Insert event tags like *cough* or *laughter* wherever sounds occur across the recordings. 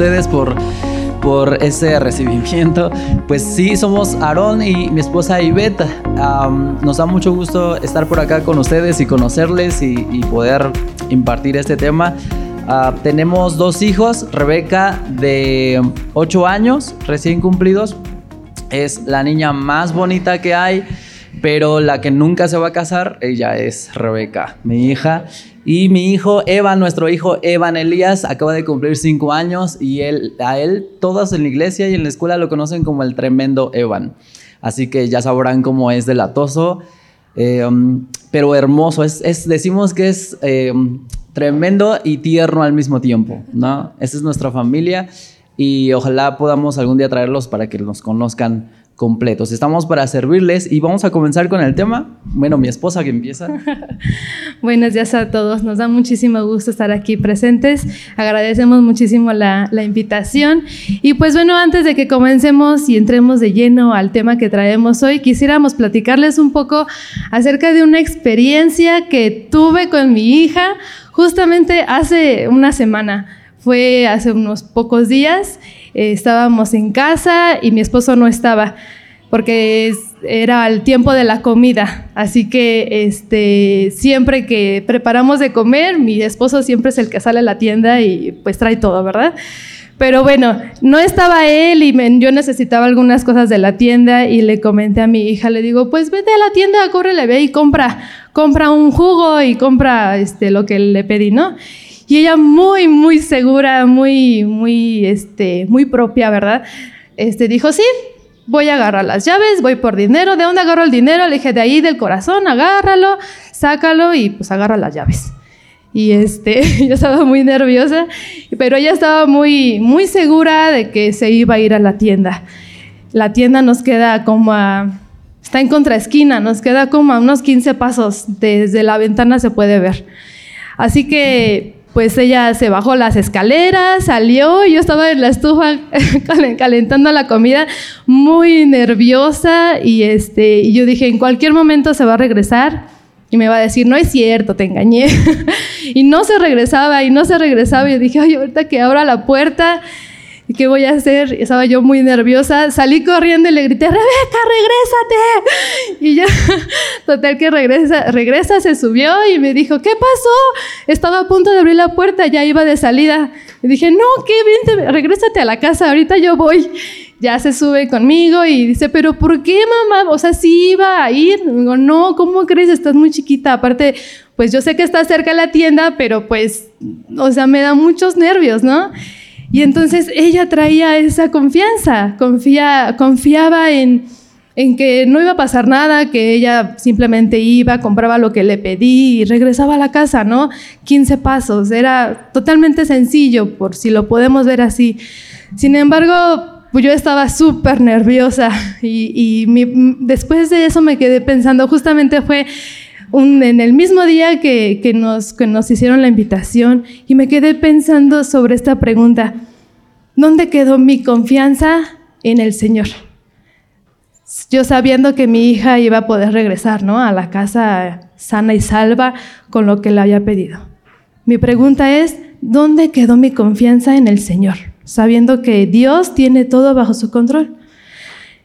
ustedes por por ese recibimiento. Pues sí, somos Aarón y mi esposa Ivette. nos da mucho gusto estar por acá con ustedes y conocerles y, poder impartir este tema. Ah, tenemos dos hijos, Rebeca de 8 años, recién cumplidos. Es la niña más bonita que hay, pero la que nunca se va a casar, ella es Rebeca, mi hija. Y mi hijo Evan, nuestro hijo Evan Elías, acaba de cumplir cinco años y él, a él todos en la iglesia y en la escuela lo conocen como el tremendo Evan. Así que ya sabrán cómo es delatoso, eh, um, pero hermoso. Es, decimos que es eh, tremendo y tierno al mismo tiempo, ¿no? Esa es nuestra familia y ojalá podamos algún día traerlos para que nos conozcan completos. Estamos para servirles y vamos a comenzar con el tema. Bueno, mi esposa que empieza. *laughs* Buenos días a todos. Nos da muchísimo gusto estar aquí presentes. Agradecemos muchísimo la, la invitación. Y pues bueno, antes de que comencemos y entremos de lleno al tema que traemos hoy, quisiéramos platicarles un poco acerca de una experiencia que tuve con mi hija justamente hace una semana. Fue hace unos pocos días eh, estábamos en casa y mi esposo no estaba porque era el tiempo de la comida, así que este, siempre que preparamos de comer, mi esposo siempre es el que sale a la tienda y pues trae todo, ¿verdad? Pero bueno, no estaba él y yo necesitaba algunas cosas de la tienda y le comenté a mi hija, le digo, pues vete a la tienda, córrele, ve y compra, compra un jugo y compra este, lo que le pedí, ¿no? Y ella muy, muy segura, muy, muy, este, muy propia, ¿verdad? Este, dijo, sí, voy a agarrar las llaves, voy por dinero. ¿De dónde agarro el dinero? Le dije, de ahí del corazón, agárralo, sácalo y pues agarra las llaves. Y este, *laughs* yo estaba muy nerviosa, pero ella estaba muy, muy segura de que se iba a ir a la tienda. La tienda nos queda como a, está en contraesquina, nos queda como a unos 15 pasos, desde la ventana se puede ver. Así que pues ella se bajó las escaleras, salió, yo estaba en la estufa *laughs* calentando la comida, muy nerviosa y este, yo dije, en cualquier momento se va a regresar y me va a decir, no es cierto, te engañé. *laughs* y no se regresaba y no se regresaba y yo dije, ay, ahorita que abra la puerta ¿Y qué voy a hacer? Estaba yo muy nerviosa. Salí corriendo y le grité, Rebeca, regrésate. Y ya, *laughs* total que regresa, regresa, se subió y me dijo, ¿qué pasó? Estaba a punto de abrir la puerta, ya iba de salida. Y dije, no, qué bien, regrésate a la casa, ahorita yo voy. Ya se sube conmigo y dice, pero ¿por qué mamá? O sea, sí iba a ir. digo, no, ¿cómo crees? Estás muy chiquita. Aparte, pues yo sé que está cerca la tienda, pero pues, o sea, me da muchos nervios, ¿no? Y entonces ella traía esa confianza, confía, confiaba en, que no iba a pasar nada, que ella simplemente iba, compraba lo que le pedí y regresaba a la casa, ¿no? 15 pasos, era totalmente sencillo, por si lo podemos ver así. Sin embargo, pues yo estaba súper nerviosa *laughs* y, después de eso me quedé pensando, justamente fue en el mismo día que, nos, hicieron la invitación y me quedé pensando sobre esta pregunta. ¿Dónde quedó mi confianza en el Señor? Yo sabiendo que mi hija iba a poder regresar ¿no? a la casa sana y salva con lo que le había pedido. Mi pregunta es, ¿dónde quedó mi confianza en el Señor? Sabiendo que Dios tiene todo bajo su control.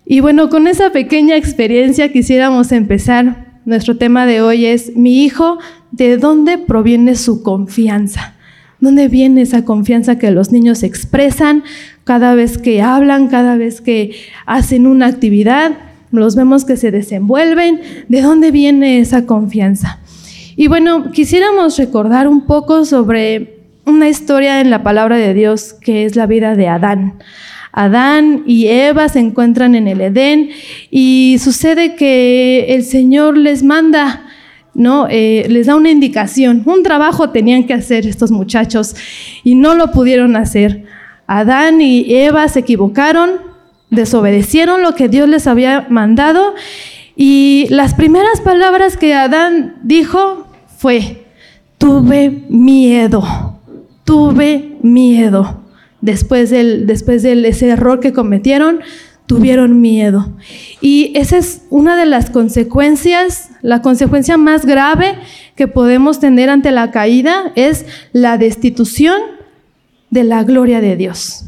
Y bueno, con esa pequeña experiencia quisiéramos empezar nuestro tema de hoy es, mi hijo, ¿de dónde proviene su confianza? ¿Dónde viene esa confianza que los niños expresan cada vez que hablan, cada vez que hacen una actividad? Los vemos que se desenvuelven. ¿De dónde viene esa confianza? Y bueno, quisiéramos recordar un poco sobre una historia en la palabra de Dios que es la vida de Adán. Adán y Eva se encuentran en el Edén y sucede que el Señor les manda, ¿no? Eh, les da una indicación, un trabajo tenían que hacer estos muchachos y no lo pudieron hacer. Adán y Eva se equivocaron, desobedecieron lo que Dios les había mandado y las primeras palabras que Adán dijo fue, tuve miedo, tuve miedo después, del, de ese error que cometieron, tuvieron miedo. Y esa es una de las consecuencias, la consecuencia más grave que podemos tener ante la caída es la destitución de la gloria de Dios.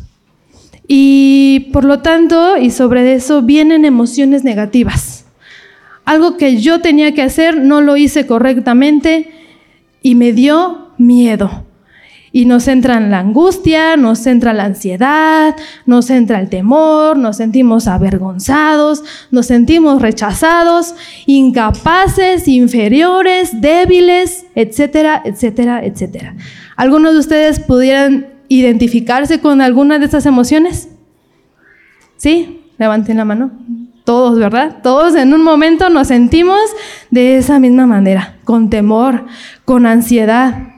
Y por lo tanto, y sobre eso vienen emociones negativas. Algo que yo tenía que hacer, no lo hice correctamente y me dio miedo. Y nos entra la angustia, nos entra la ansiedad, nos entra el temor, nos sentimos avergonzados, nos sentimos rechazados, incapaces, inferiores, débiles, etcétera, etcétera, etcétera. ¿Algunos de ustedes pudieran identificarse con alguna de estas emociones? ¿Sí? Levanten la mano. Todos, ¿verdad? Todos en un momento nos sentimos de esa misma manera, con temor, con ansiedad.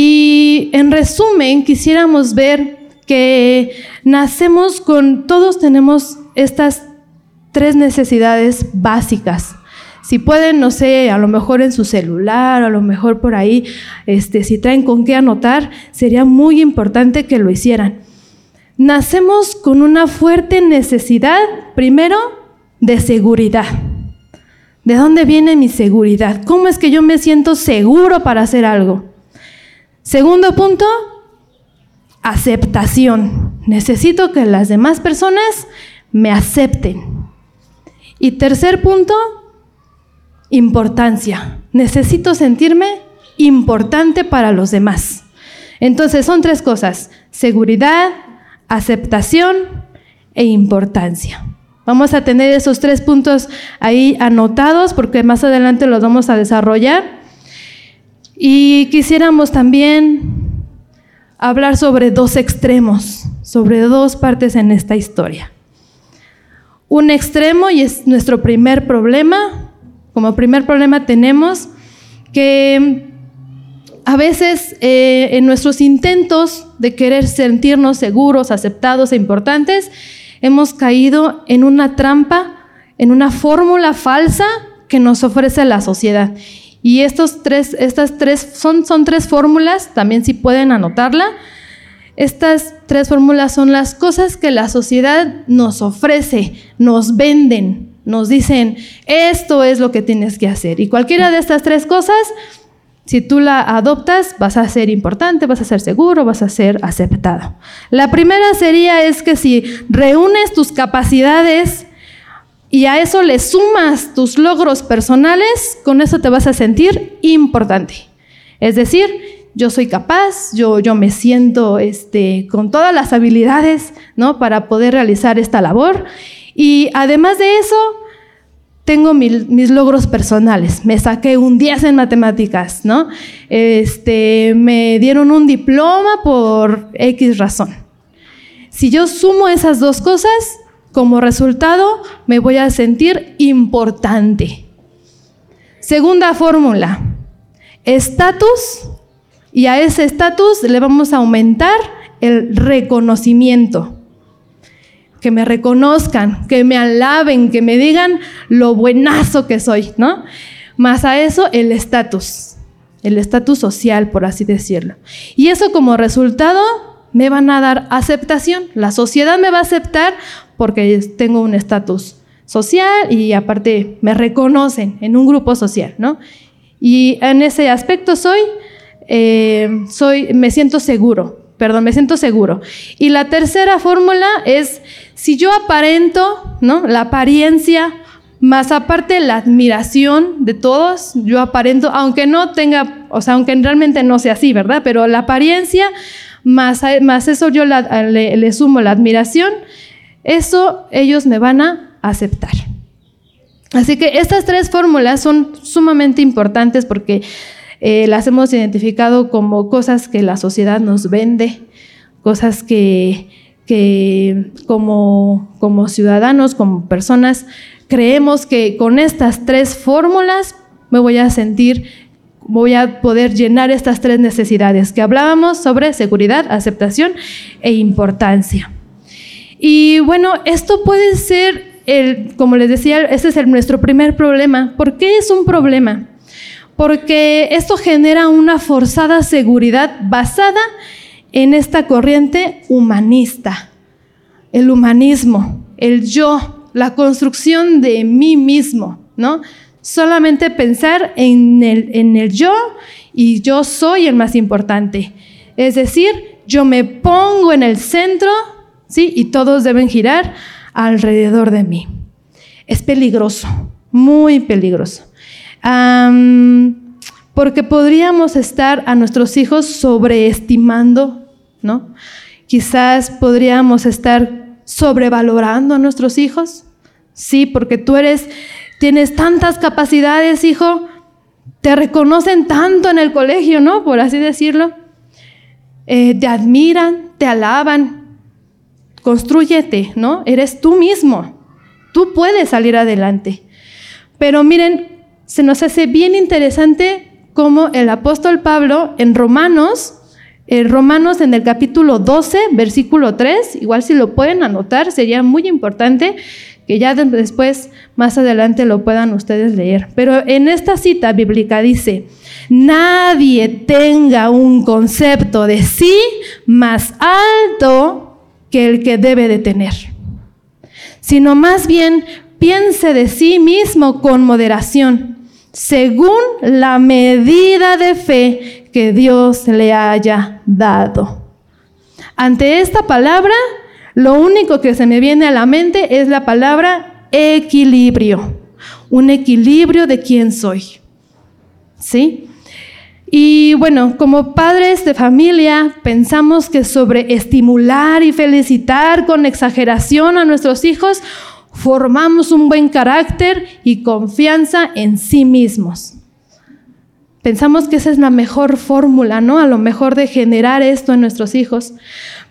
Y en resumen, quisiéramos ver que nacemos con, todos tenemos estas tres necesidades básicas. Si pueden, no sé, a lo mejor en su celular, a lo mejor por ahí, este, si traen con qué anotar, sería muy importante que lo hicieran. Nacemos con una fuerte necesidad, primero, de seguridad. ¿De dónde viene mi seguridad? ¿Cómo es que yo me siento seguro para hacer algo? Segundo punto, aceptación. Necesito que las demás personas me acepten. Y tercer punto, importancia. Necesito sentirme importante para los demás. Entonces son tres cosas, seguridad, aceptación e importancia. Vamos a tener esos tres puntos ahí anotados porque más adelante los vamos a desarrollar. Y quisiéramos también hablar sobre dos extremos, sobre dos partes en esta historia. Un extremo, y es nuestro primer problema, como primer problema tenemos que a veces eh, en nuestros intentos de querer sentirnos seguros, aceptados e importantes, hemos caído en una trampa, en una fórmula falsa que nos ofrece la sociedad. Y estos tres, estas tres son, son tres fórmulas, también si pueden anotarla. Estas tres fórmulas son las cosas que la sociedad nos ofrece, nos venden, nos dicen, esto es lo que tienes que hacer. Y cualquiera de estas tres cosas si tú la adoptas, vas a ser importante, vas a ser seguro, vas a ser aceptado. La primera sería es que si reúnes tus capacidades y a eso le sumas tus logros personales, con eso te vas a sentir importante. Es decir, yo soy capaz, yo, yo me siento este, con todas las habilidades ¿no? para poder realizar esta labor. Y además de eso, tengo mis logros personales. Me saqué un 10 en matemáticas, ¿no? Este, me dieron un diploma por X razón. Si yo sumo esas dos cosas, como resultado me voy a sentir importante. Segunda fórmula, estatus, y a ese estatus le vamos a aumentar el reconocimiento que me reconozcan, que me alaben, que me digan lo buenazo que soy, ¿no? Más a eso el estatus, el estatus social, por así decirlo. Y eso como resultado me van a dar aceptación. La sociedad me va a aceptar porque tengo un estatus social y aparte me reconocen en un grupo social, ¿no? Y en ese aspecto soy, eh, soy, me siento seguro, perdón, me siento seguro. Y la tercera fórmula es si yo aparento, ¿no? La apariencia, más aparte la admiración de todos, yo aparento, aunque no tenga, o sea, aunque realmente no sea así, ¿verdad? Pero la apariencia, más, más eso yo le, le sumo la admiración, eso ellos me van a aceptar. Así que estas tres fórmulas son sumamente importantes porque eh, las hemos identificado como cosas que la sociedad nos vende, cosas que, que como, como ciudadanos, como personas, creemos que con estas tres fórmulas me voy a sentir, voy a poder llenar estas tres necesidades que hablábamos sobre seguridad, aceptación e importancia. Y bueno, esto puede ser, el, como les decía, este es nuestro primer problema. ¿Por qué es un problema? porque esto genera una forzada seguridad basada en esta corriente humanista, el humanismo, el yo, la construcción de mí mismo, ¿no? Solamente pensar en el, en el yo y yo soy el más importante. Es decir, yo me pongo en el centro, ¿sí? Y todos deben girar alrededor de mí. Es peligroso, muy peligroso. porque podríamos estar a nuestros hijos sobreestimando, ¿no? Quizás podríamos estar sobrevalorando a nuestros hijos. Sí, porque tú eres, tienes tantas capacidades, hijo, te reconocen tanto en el colegio, ¿no? Por así decirlo. Eh, te admiran, te alaban. Construyete, ¿no? Eres tú mismo. Tú puedes salir adelante. Pero miren, se nos hace bien interesante cómo el apóstol Pablo en Romanos, en Romanos en el capítulo 12, versículo 3, igual si lo pueden anotar, sería muy importante que ya después, más adelante, lo puedan ustedes leer. Pero en esta cita bíblica dice, nadie tenga un concepto de sí más alto que el que debe de tener, sino más bien piense de sí mismo con moderación, según la medida de fe que Dios le haya dado. Ante esta palabra, lo único que se me viene a la mente es la palabra equilibrio, un equilibrio de quién soy. ¿Sí? Y bueno, como padres de familia, pensamos que sobre estimular y felicitar con exageración a nuestros hijos, formamos un buen carácter y confianza en sí mismos. Pensamos que esa es la mejor fórmula, ¿no? A lo mejor de generar esto en nuestros hijos.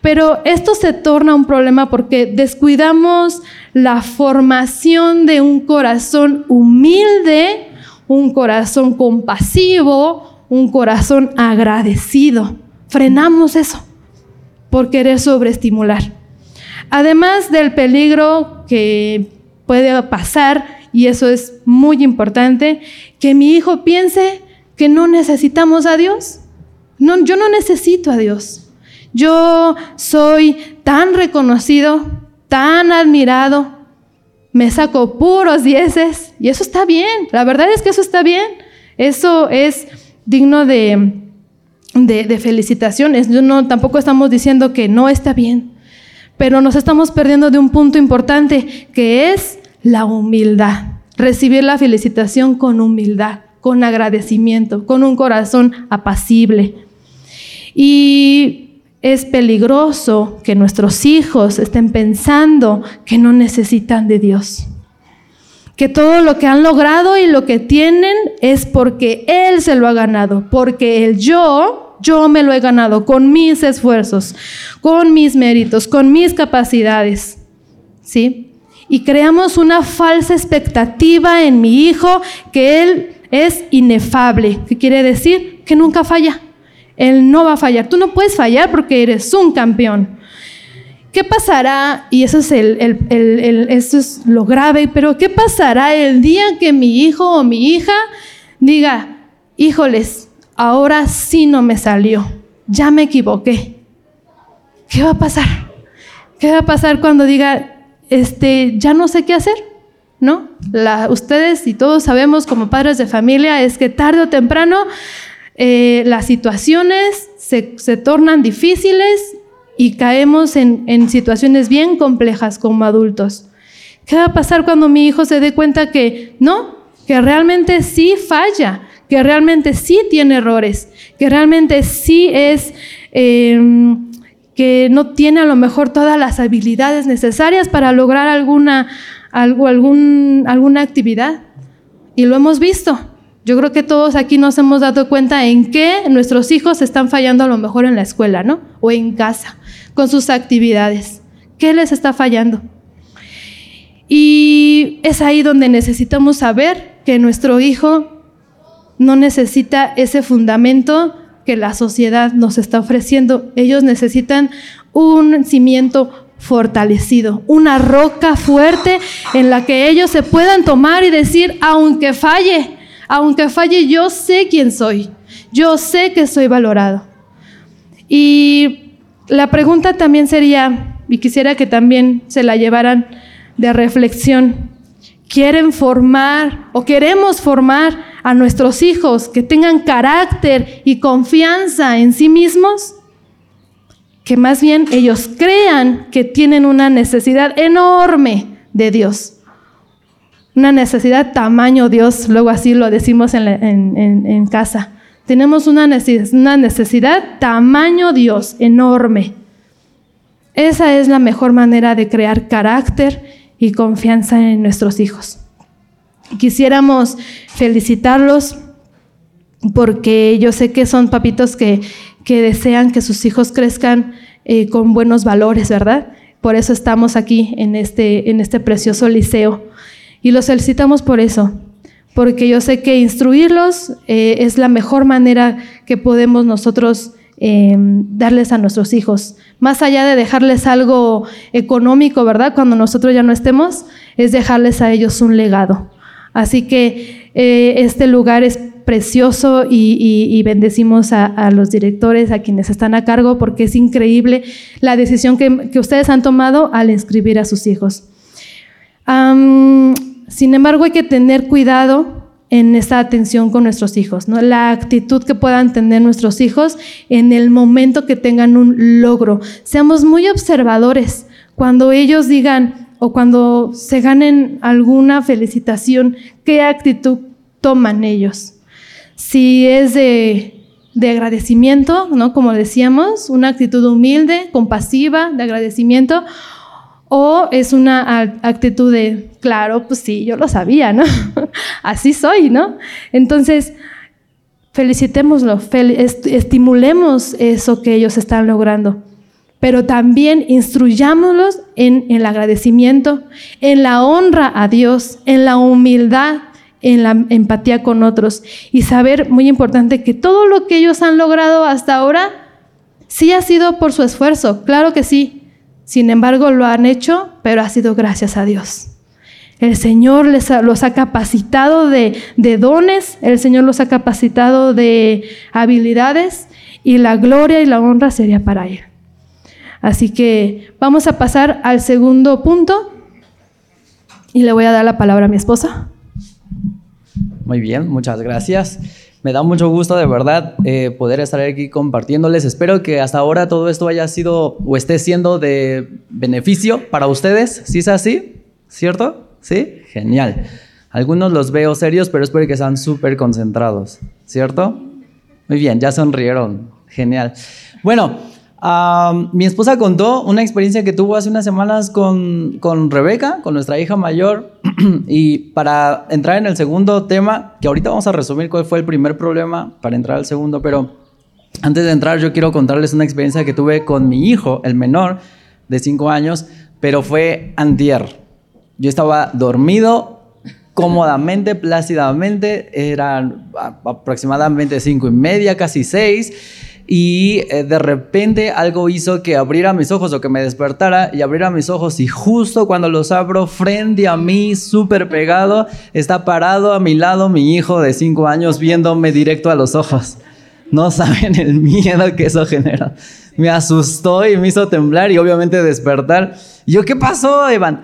Pero esto se torna un problema porque descuidamos la formación de un corazón humilde, un corazón compasivo, un corazón agradecido. Frenamos eso por querer sobreestimular. Además del peligro que puede pasar, y eso es muy importante, que mi hijo piense que no necesitamos a Dios. No, yo no necesito a Dios. Yo soy tan reconocido, tan admirado, me saco puros dieces y eso está bien, la verdad es que eso está bien, eso es digno de, de, felicitaciones. No, tampoco estamos diciendo que no está bien, pero nos estamos perdiendo de un punto importante que es la humildad, recibir la felicitación con humildad, con agradecimiento, con un corazón apacible. Y es peligroso que nuestros hijos estén pensando que no necesitan de Dios. Que todo lo que han logrado y lo que tienen es porque Él se lo ha ganado, porque el yo, yo me lo he ganado con mis esfuerzos, con mis méritos, con mis capacidades. ¿Sí? Y creamos una falsa expectativa en mi hijo que Él es inefable, que quiere decir que nunca falla él no va a fallar. Tú no puedes fallar porque eres un campeón. ¿Qué pasará? Y eso es, el, lo grave, pero ¿qué pasará el día que mi hijo o mi hija diga, híjoles, ahora sí no me salió, ya me equivoqué? ¿Qué va a pasar? ¿Qué va a pasar cuando diga, este, ya no sé qué hacer? ¿No? ustedes y todos sabemos como padres de familia es que tarde o temprano eh, las situaciones se, tornan difíciles y caemos en, en situaciones bien complejas como adultos. ¿Qué va a pasar cuando mi hijo se dé cuenta que no, que realmente sí falla, que realmente sí tiene errores, que realmente sí es, em, que no tiene a lo mejor todas las habilidades necesarias para lograr alguna, alguna actividad? Y lo hemos visto. Yo creo que todos aquí nos hemos dado cuenta en que nuestros hijos están fallando a lo mejor en la escuela, ¿no? O en casa, con sus actividades. ¿Qué les está fallando? Y es ahí donde necesitamos saber que nuestro hijo no necesita ese fundamento que la sociedad nos está ofreciendo. Ellos necesitan un cimiento fortalecido, una roca fuerte en la que ellos se puedan tomar y decir, aunque falle, aunque falle, yo sé quién soy. Yo sé que soy valorado. Y la pregunta también sería, y quisiera que también se la llevaran de reflexión, ¿quieren formar o queremos formar a nuestros hijos que tengan carácter y confianza en sí mismos? que más bien ellos crean que tienen una necesidad enorme de Dios. Una necesidad tamaño Dios, luego así lo decimos en, casa. Tenemos una necesidad tamaño Dios, enorme. Esa es la mejor manera de crear carácter y confianza en nuestros hijos. Quisiéramos felicitarlos porque yo sé que son papitos que, desean que sus hijos crezcan eh, con buenos valores, ¿verdad? Por eso estamos aquí en este, en este precioso liceo. Y los felicitamos por eso, porque yo sé que instruirlos eh, es la mejor manera que podemos nosotros em, darles a nuestros hijos. Más allá de dejarles algo económico, ¿verdad? Cuando nosotros ya no estemos, es dejarles a ellos un legado. Así que eh, este lugar es precioso y, bendecimos a, los directores, a quienes están a cargo, porque es increíble la decisión que, ustedes han tomado al inscribir a sus hijos. Sin embargo, hay que tener cuidado en esta atención con nuestros hijos, ¿no? la actitud que puedan tener nuestros hijos en el momento que tengan un logro. Seamos muy observadores. Cuando ellos digan o cuando se ganen alguna felicitación, ¿qué actitud toman ellos? Si es de, agradecimiento, ¿no? Como decíamos, una actitud humilde, compasiva, de agradecimiento, o es una actitud de, claro, pues sí, yo lo sabía, ¿no? *laughs* Así soy, ¿no? Entonces, felicitémoslo, estimulemos eso que ellos están logrando, pero también instruyámoslos en el agradecimiento, en la honra a Dios, en la humildad, en la empatía con otros y saber, muy importante, que todo lo que ellos han logrado hasta ahora sí ha sido por su esfuerzo, claro que sí. Sin embargo, lo han hecho, pero ha sido gracias a Dios. El Señor les los ha capacitado de, de dones, el Señor los ha capacitado de habilidades y la gloria y la honra sería para Él. Así que vamos a pasar al segundo punto y le voy a dar la palabra a mi esposa. Muy bien, muchas gracias. Me da mucho gusto de verdad eh, poder estar aquí compartiéndoles. Espero que hasta ahora todo esto haya sido o esté siendo de beneficio para ustedes. ¿Sí es así? ¿Cierto? ¿Sí? Genial. Algunos los veo serios, pero espero que sean súper concentrados. ¿Cierto? Muy bien, ya sonrieron. Genial. Bueno, mi esposa contó una experiencia que tuvo hace unas semanas con, con Rebeca, con nuestra hija mayor. *clears throat* y para entrar en el segundo tema, que ahorita vamos a resumir cuál fue el primer problema para entrar al segundo, pero antes de entrar yo quiero contarles una experiencia que tuve con mi hijo, el menor, de 5 años, pero fue antier. Yo estaba dormido cómodamente, plácidamente, eran aproximadamente cinco y media, casi seis y eh, de repente algo hizo que abriera mis ojos o que me despertara y abriera mis ojos y justo cuando los abro frente a mí, súper pegado, está parado a mi lado mi hijo de 5 años viéndome directo a los ojos. No *laughs* saben el miedo que eso genera. Me asustó y me hizo temblar y obviamente despertar. Y yo, ¿qué pasó, Evan?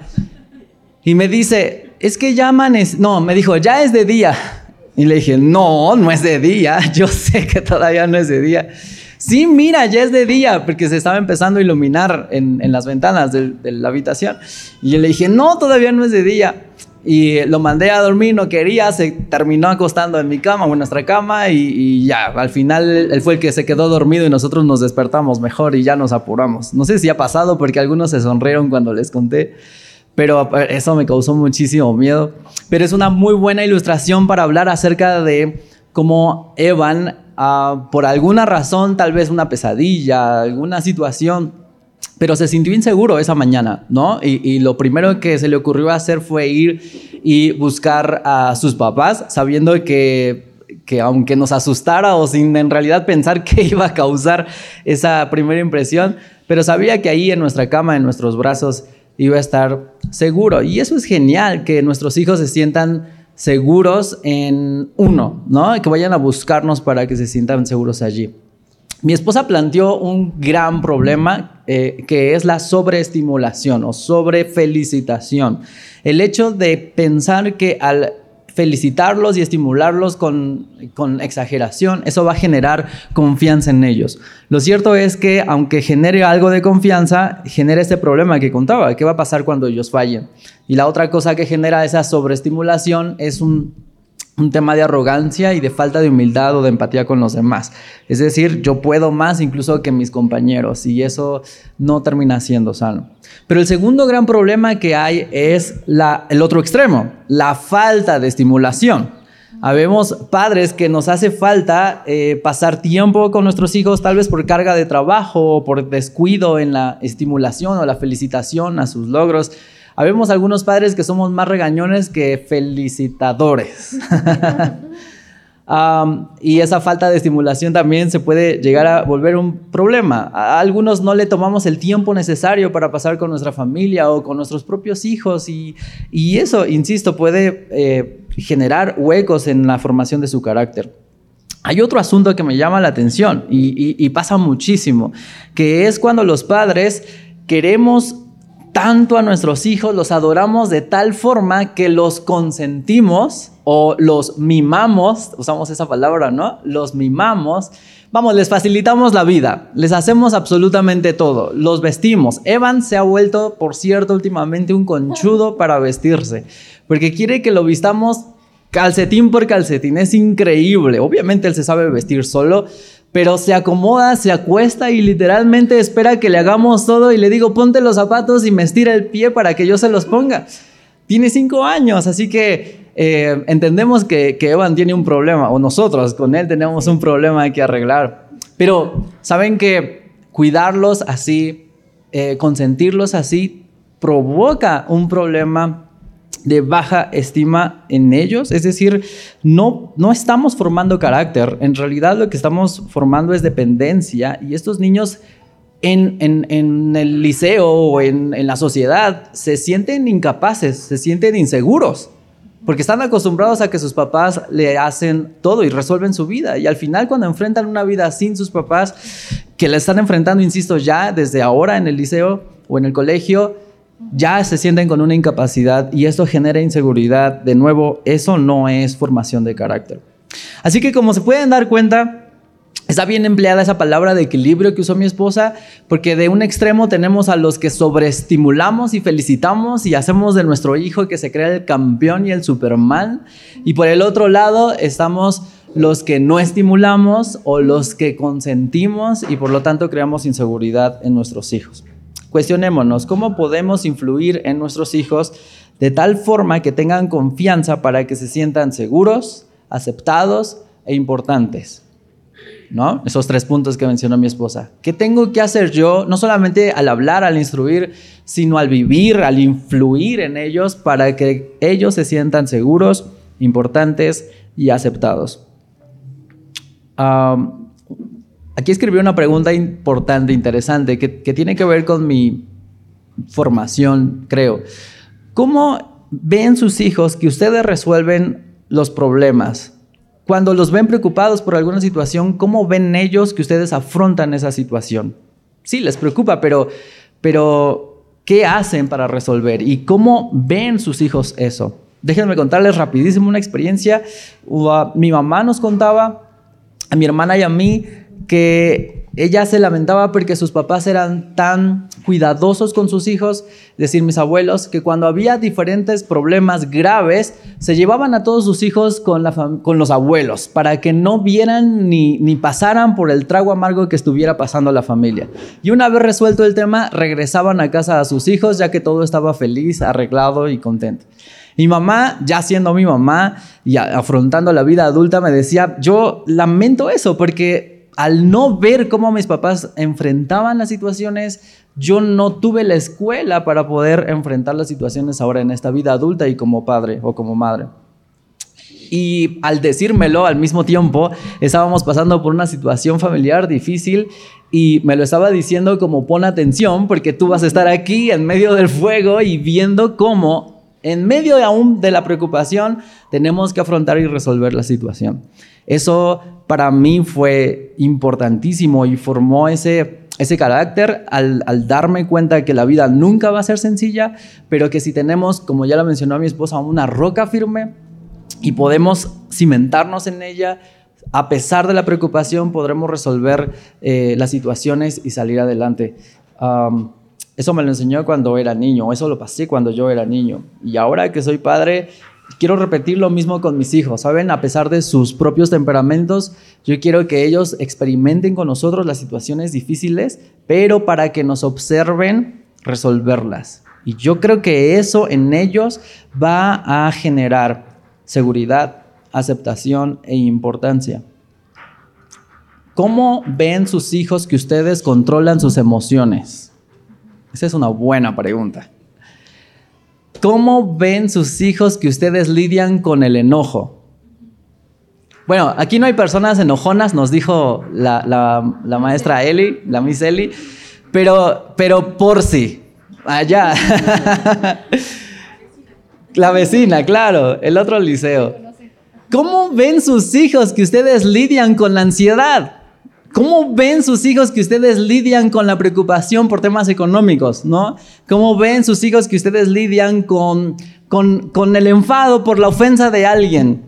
Y me dice, es que ya amaneció. No, me dijo, ya es de día. Y le dije, no, no es de día, *laughs* yo sé que todavía no es de día. Sí, mira, ya es de día, porque se estaba empezando a iluminar en, las ventanas de, la habitación. Y yo le dije, no, todavía no es de día. Y lo mandé a dormir, no quería, se terminó acostando en mi cama o en nuestra cama y, y, ya, al final él fue el que se quedó dormido y nosotros nos despertamos mejor y ya nos apuramos. No sé si ha pasado porque algunos se sonrieron cuando les conté pero eso me causó muchísimo miedo. Pero es una muy buena ilustración para hablar acerca de cómo Evan, ah, por alguna razón, tal vez una pesadilla, alguna situación, pero se sintió inseguro esa mañana, ¿no? Y, lo primero que se le ocurrió hacer fue ir y buscar a sus papás, sabiendo que, que aunque nos asustara o sin en realidad pensar *laughs* que iba a causar esa primera impresión, pero sabía que ahí en nuestra cama, en nuestros brazos, iba a estar seguro. Y eso es genial, que nuestros hijos se sientan seguros en uno, ¿no? Que vayan a buscarnos para que se sientan seguros allí. Mi esposa planteó un gran problema eh, que es la sobreestimulación o sobrefelicitación. El hecho de pensar que al felicitarlos y estimularlos con, con, exageración, eso va a generar confianza en ellos. Lo cierto es que aunque genere algo de confianza, genera este problema que contaba, ¿qué va a pasar cuando ellos fallen? Y la otra cosa que genera esa sobreestimulación es un un tema de arrogancia y de falta de humildad o de empatía con los demás. Es decir, yo puedo más incluso que mis compañeros y eso no termina siendo sano. Pero el segundo gran problema que hay es la, el otro extremo, la falta de estimulación. Habemos padres que nos hace falta eh, pasar tiempo con nuestros hijos, tal vez por carga de trabajo o por descuido en la estimulación o la felicitación a sus logros. Habemos algunos padres que somos más regañones que felicitadores. *laughs* y esa falta de estimulación también se puede llegar a volver un problema. A algunos no le tomamos el tiempo necesario para pasar con nuestra familia o con nuestros propios hijos y, eso, insisto, puede eh, generar huecos en la formación de su carácter. Hay otro asunto que me llama la atención y pasa muchísimo, que es cuando los padres queremos tanto a nuestros hijos, los adoramos de tal forma que los consentimos o los mimamos, usamos esa palabra, ¿no? Los mimamos. Vamos, les facilitamos la vida, les hacemos absolutamente todo, los vestimos. Evan se ha vuelto, por cierto, últimamente un conchudo para vestirse, porque quiere que lo vistamos calcetín por calcetín, es increíble. Obviamente él se sabe vestir solo, pero se acomoda, se acuesta y literalmente espera que le hagamos todo y le digo, ponte los zapatos y me estira el pie para que yo se los ponga. Tiene cinco años, así que eh, entendemos que, Evan tiene un problema, o nosotros con él tenemos un problema que arreglar. Pero saben que cuidarlos así, eh, consentirlos así, provoca un problema de baja estima en ellos, es decir, no, no estamos formando carácter, en realidad lo que estamos formando es dependencia. Y estos niños en, el liceo o en, en la sociedad se sienten incapaces, se sienten inseguros, porque están acostumbrados a que sus papás le hacen todo y resuelven su vida. Y al final cuando enfrentan una vida sin sus papás, que la están enfrentando, insisto, ya desde ahora en el liceo o en el colegio, ya se sienten con una incapacidad y esto genera inseguridad. De nuevo, eso no es formación de carácter. Así que como se pueden dar cuenta, Está bien empleada esa palabra de equilibrio que usó mi esposa, porque de un extremo tenemos a los que sobreestimulamos y felicitamos y hacemos de nuestro hijo que se crea el campeón y el superman, y por el otro lado estamos los que no estimulamos o los que consentimos y por lo tanto creamos inseguridad en nuestros hijos. Cuestionémonos, ¿cómo podemos influir en nuestros hijos de tal forma que tengan confianza para que se sientan seguros, aceptados e importantes? ¿No? Esos tres puntos que mencionó mi esposa. ¿Qué tengo que hacer yo, no solamente al hablar, al instruir, sino al vivir, al influir en ellos para que ellos se sientan seguros, importantes y aceptados? Aquí escribí una pregunta importante, interesante, que, tiene que ver con mi formación, creo. ¿Cómo ven sus hijos que ustedes resuelven los problemas? Cuando los ven preocupados por alguna situación, ¿cómo ven ellos que ustedes afrontan esa situación? Sí, les preocupa, pero, pero ¿qué hacen para resolver? ¿Y cómo ven sus hijos eso? Déjenme contarles rapidísimo una experiencia. Mi mamá nos contaba, a mi hermana y a mí, que ella se lamentaba porque sus papás eran tan cuidadosos con sus hijos, decir, mis abuelos, que cuando había diferentes problemas graves, se llevaban a todos sus hijos con, con los abuelos para que no vieran ni, ni pasaran por el trago amargo que estuviera pasando la familia. Y una vez resuelto el tema, regresaban a casa a sus hijos ya que todo estaba feliz, arreglado y contento. Mi mamá, ya siendo mi mamá y afrontando la vida adulta, me decía, yo lamento eso porque al no ver cómo mis papás enfrentaban las situaciones, yo no tuve la escuela para poder enfrentar las situaciones ahora en esta vida adulta y como padre o como madre. Y al decírmelo al mismo tiempo, estábamos pasando por una situación familiar difícil y me lo estaba diciendo como pon atención porque tú vas a estar aquí en medio del fuego y viendo cómo en medio de aún de la preocupación tenemos que afrontar y resolver la situación. Eso para mí fue importantísimo y formó ese, ese carácter al, darme cuenta que la vida nunca va a ser sencilla, pero que si tenemos, como ya lo mencionó mi esposa, una roca firme y podemos cimentarnos en ella. A pesar de la preocupación, podremos resolver eh, las situaciones y salir adelante. eso me lo enseñó cuando era niño, eso lo pasé cuando yo era niño. Y ahora que soy padre, quiero repetir lo mismo con mis hijos, ¿saben? A pesar de sus propios temperamentos, yo quiero que ellos experimenten con nosotros las situaciones difíciles, pero para que nos observen resolverlas. Y yo creo que eso en ellos va a generar seguridad, aceptación e importancia. ¿Cómo ven sus hijos que ustedes controlan sus emociones? Esa es una buena pregunta. ¿Cómo ven sus hijos que ustedes lidian con el enojo? Bueno, aquí no hay personas enojonas, nos dijo la, maestra Eli, la Miss Eli, pero, pero por sí, allá. *laughs* la vecina, claro, el otro liceo. ¿Cómo ven sus hijos que ustedes lidian con la ansiedad? ¿Cómo ven sus hijos que ustedes lidian con la preocupación por temas económicos? ¿no? ¿Cómo ven sus hijos que ustedes lidian con, con, el enfado por la ofensa de alguien?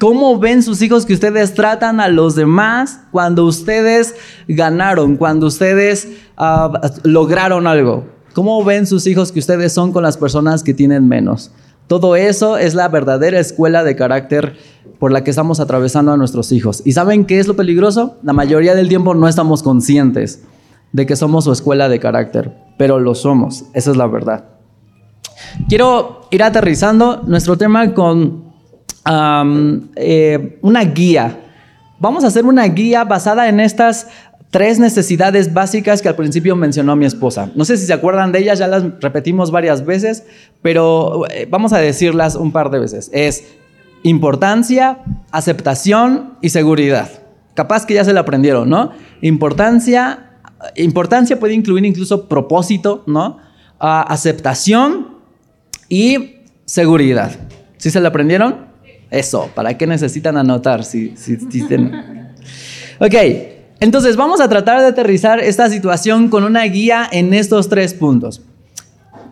¿Cómo ven sus hijos que ustedes tratan a los demás cuando ustedes ganaron, cuando ustedes ah, lograron algo? ¿Cómo ven sus hijos que ustedes son con las personas que tienen menos? Todo eso es la verdadera escuela de carácter por la que estamos atravesando a nuestros hijos. ¿Y saben qué es lo peligroso? La mayoría del tiempo no estamos conscientes de que somos su escuela de carácter, pero lo somos, esa es la verdad. Quiero ir aterrizando nuestro tema con eh, una guía. Vamos a hacer una guía basada en estas tres necesidades básicas que al principio mencionó mi esposa. No sé si se acuerdan de ellas, ya las repetimos varias veces, pero eh, vamos a decirlas un par de veces. Es importancia, aceptación y seguridad. Capaz que ya se la aprendieron, ¿no? Importancia, importancia puede incluir incluso propósito, ¿no? Ah, aceptación y seguridad. ¿Sí se la aprendieron? Eso, ¿para qué necesitan anotar? Si, si, si *laughs* Ok, entonces vamos a tratar de aterrizar esta situación con una guía en estos tres puntos.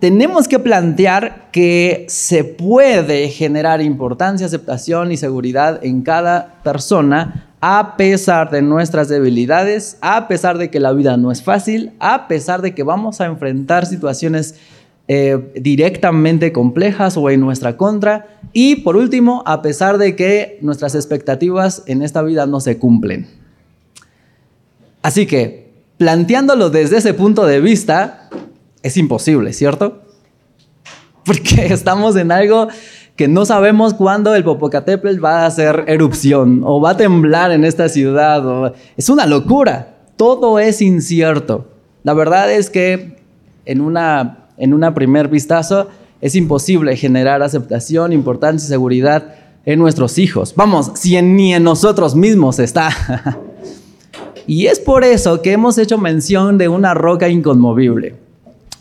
Tenemos que plantear que se puede generar importancia, aceptación y seguridad en cada persona a pesar de nuestras debilidades, a pesar de que la vida no es fácil, a pesar de que vamos a enfrentar situaciones eh, directamente complejas o en nuestra contra, y por último, a pesar de que nuestras expectativas en esta vida no se cumplen. Así que, planteándolo desde ese punto de vista, es imposible, ¿cierto? *laughs* Porque estamos en algo que no sabemos cuándo el Popocatépetl va a hacer erupción o va a temblar en esta ciudad. Es una locura. Todo es incierto. La verdad es que en una, en una primer vistazo es imposible generar aceptación, importancia y seguridad en nuestros hijos. Vamos, si ni en nosotros mismos está. *laughs* Y es por eso que hemos hecho mención de una roca inconmovible.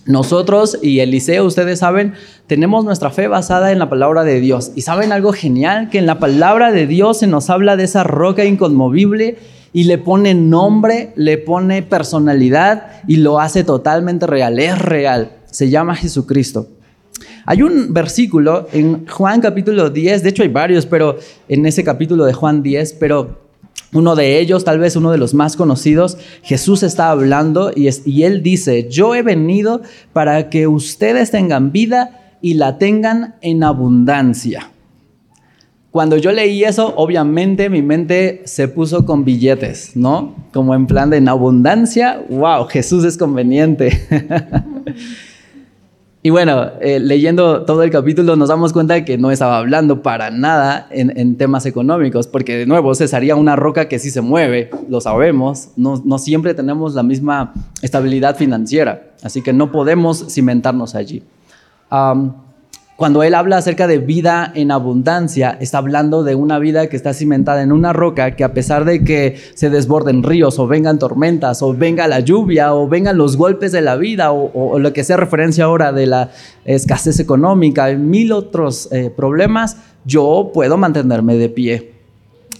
Nosotros y Eliseo, ustedes saben, tenemos nuestra fe basada en la palabra de Dios. Y saben algo genial, que en la palabra de Dios se nos habla de esa roca inconmovible y le pone nombre, le pone personalidad y lo hace totalmente real. Es real. Se llama Jesucristo. Hay un versículo en Juan capítulo 10, de hecho hay varios, pero en ese capítulo de Juan 10, pero uno de ellos, tal vez uno de los más conocidos, Jesús está hablando y, él dice, yo he venido para que ustedes tengan vida y la tengan en abundancia. Cuando yo leí eso, obviamente mi mente se puso con billetes, ¿no? Como en plan de en abundancia, wow, Jesús es conveniente. *laughs* Y bueno, eh, leyendo todo el capítulo nos damos cuenta de que no estaba hablando para nada en, temas económicos, porque de nuevo cesaría una roca que sí se mueve, lo sabemos, no, siempre tenemos la misma estabilidad financiera, así que no podemos cimentarnos allí. Cuando él habla acerca de vida en abundancia, está hablando de una vida que está cimentada en una roca que a pesar de que se desborden ríos o vengan tormentas o venga la lluvia o vengan los golpes de la vida o, lo que sea referencia ahora de la escasez económica mil otros eh, problemas, yo puedo mantenerme de pie.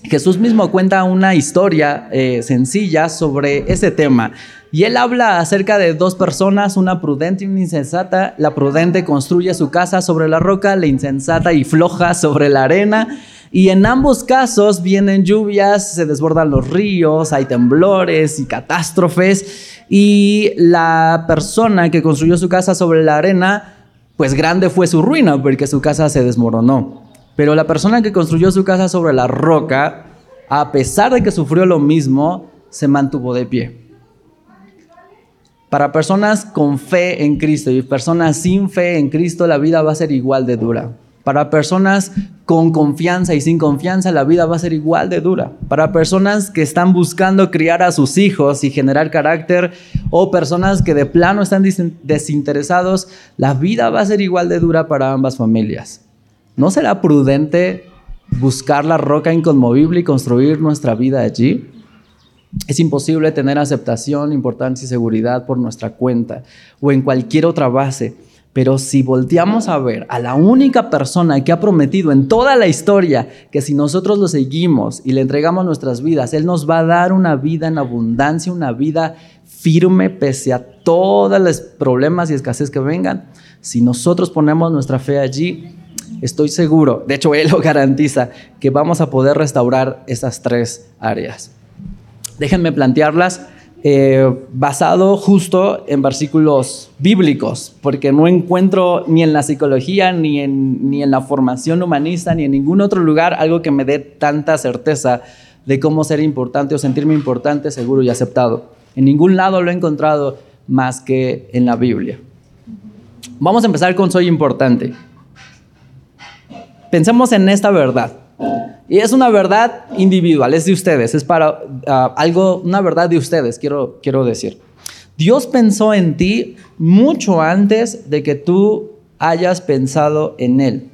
Jesús mismo cuenta una historia eh, sencilla sobre ese tema. Y él habla acerca de dos personas, una prudente y una insensata. La prudente construye su casa sobre la roca, la insensata y floja sobre la arena. Y en ambos casos vienen lluvias, se desbordan los ríos, hay temblores y catástrofes. Y la persona que construyó su casa sobre la arena, pues grande fue su ruina porque su casa se desmoronó. Pero la persona que construyó su casa sobre la roca, a pesar de que sufrió lo mismo, se mantuvo de pie. Para personas con fe en Cristo y personas sin fe en Cristo, la vida va a ser igual de dura. Para personas con confianza y sin confianza, la vida va a ser igual de dura. Para personas que están buscando criar a sus hijos y generar carácter, o personas que de plano están desinteresados, la vida va a ser igual de dura para ambas familias. ¿No será prudente buscar la roca inconmovible y construir nuestra vida allí? Es imposible tener aceptación, importancia y seguridad por nuestra cuenta o en cualquier otra base. Pero si volteamos a ver a la única persona que ha prometido en toda la historia que si nosotros lo seguimos y le entregamos nuestras vidas, Él nos va a dar una vida en abundancia, una vida firme pese a todos los problemas y escasez que vengan. Si nosotros ponemos nuestra fe allí, estoy seguro, de hecho Él lo garantiza, que vamos a poder restaurar esas tres áreas. Déjenme plantearlas eh, basado justo en versículos bíblicos, porque no encuentro ni en la psicología, ni en, ni en la formación humanista, ni en ningún otro lugar algo que me dé tanta certeza de cómo ser importante o sentirme importante, seguro y aceptado. En ningún lado lo he encontrado más que en la Biblia. Vamos a empezar con soy importante. Pensemos en esta verdad. Y es una verdad individual, es de ustedes, es para ah, algo, una verdad de ustedes, quiero, quiero decir. Dios pensó en ti mucho antes de que tú hayas pensado en Él.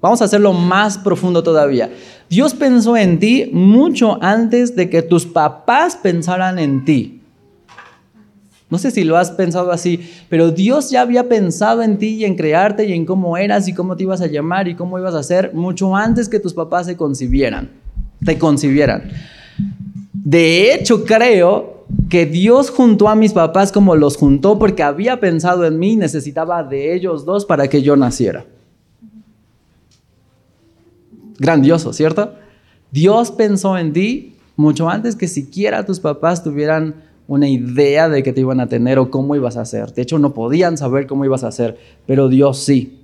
Vamos a hacerlo más profundo todavía. Dios pensó en ti mucho antes de que tus papás pensaran en ti. No sé si lo has pensado así, pero Dios ya había pensado en ti y en crearte y en cómo eras y cómo te ibas a llamar y cómo ibas a ser mucho antes que tus papás se concibieran, te concibieran. De hecho, creo que Dios juntó a mis papás como los juntó porque había pensado en mí y necesitaba de ellos dos para que yo naciera. Grandioso, ¿cierto? Dios pensó en ti mucho antes que siquiera tus papás tuvieran una idea de que te iban a tener o cómo ibas a hacer. De hecho, no podían saber cómo ibas a hacer, pero Dios sí.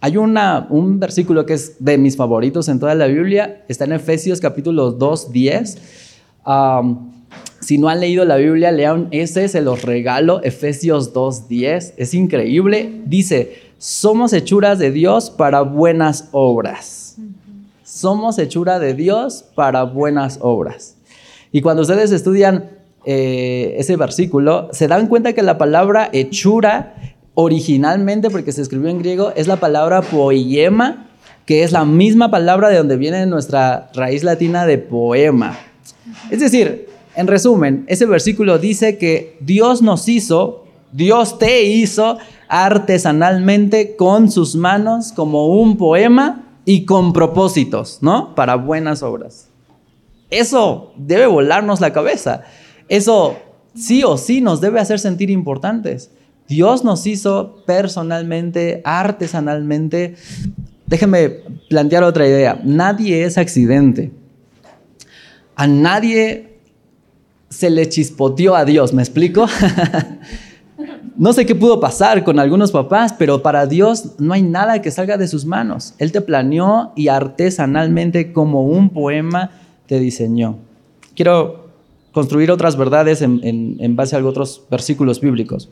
Hay una, un versículo que es de mis favoritos en toda la Biblia, está en Efesios capítulo 2, 10. si no han leído la Biblia, lean ese, se los regalo, Efesios 2, 10. Es increíble. Dice, somos hechuras de Dios para buenas obras. Somos hechura de Dios para buenas obras. Y cuando ustedes estudian eh, ese versículo, se dan cuenta que la palabra hechura originalmente, porque se escribió en griego, es la palabra poema, que es la misma palabra de donde viene nuestra raíz latina de poema. Es decir, en resumen, ese versículo dice que Dios nos hizo, Dios te hizo artesanalmente con sus manos como un poema y con propósitos, ¿no? Para buenas obras. Eso debe volarnos la cabeza. Eso sí o sí nos debe hacer sentir importantes. Dios nos hizo personalmente, artesanalmente. Déjenme plantear otra idea. Nadie es accidente. A nadie se le chispoteó a Dios, ¿me explico? *laughs* no sé qué pudo pasar con algunos papás, pero para Dios no hay nada que salga de sus manos. Él te planeó y artesanalmente como un poema te diseñó. Quiero construir otras verdades en, base a otros versículos bíblicos.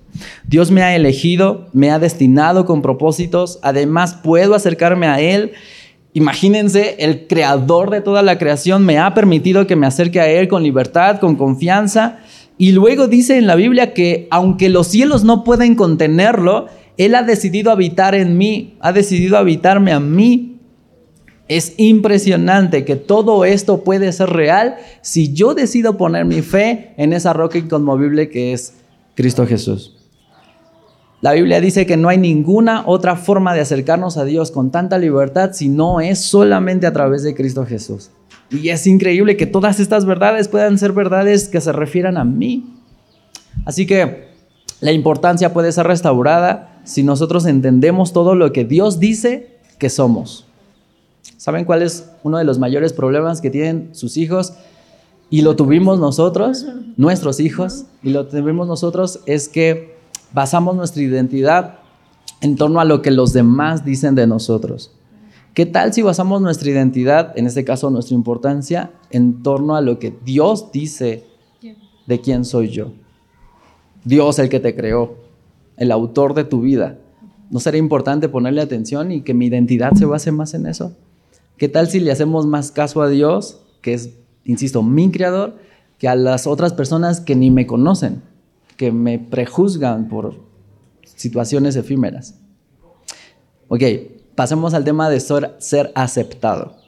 Dios me ha elegido, me ha destinado con propósitos, además puedo acercarme a Él. Imagínense, el creador de toda la creación me ha permitido que me acerque a Él con libertad, con confianza. Y luego dice en la Biblia que aunque los cielos no pueden contenerlo, Él ha decidido habitar en mí, ha decidido habitarme a mí es impresionante que todo esto puede ser real si yo decido poner mi fe en esa roca inconmovible que es Cristo Jesús. La Biblia dice que no hay ninguna otra forma de acercarnos a Dios con tanta libertad si no es solamente a través de Cristo Jesús. Y es increíble que todas estas verdades puedan ser verdades que se refieran a mí. Así que la importancia puede ser restaurada si nosotros entendemos todo lo que Dios dice que somos. ¿Saben cuál es uno de los mayores problemas que tienen sus hijos? Y lo tuvimos nosotros, nuestros hijos, y lo tuvimos nosotros, es que basamos nuestra identidad en torno a lo que los demás dicen de nosotros. ¿Qué tal si basamos nuestra identidad, en este caso nuestra importancia, en torno a lo que Dios dice de quién soy yo? Dios el que te creó, el autor de tu vida. ¿No sería importante ponerle atención y que mi identidad se base más en eso? ¿Qué tal si le hacemos más caso a Dios, que es, insisto, mi creador, que a las otras personas que ni me conocen, que me prejuzgan por situaciones efímeras? Ok, pasemos al tema de ser aceptado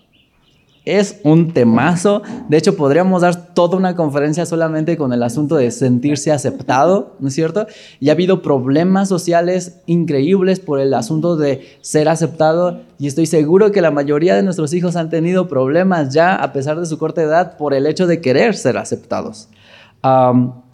es un temazo. De hecho, podríamos dar toda una conferencia solamente con el asunto de sentirse aceptado, ¿no es cierto? Y ha habido problemas sociales increíbles por el asunto de ser aceptado y estoy seguro que la mayoría de nuestros hijos han tenido problemas ya, a pesar de su corta edad, por el hecho de querer ser aceptados.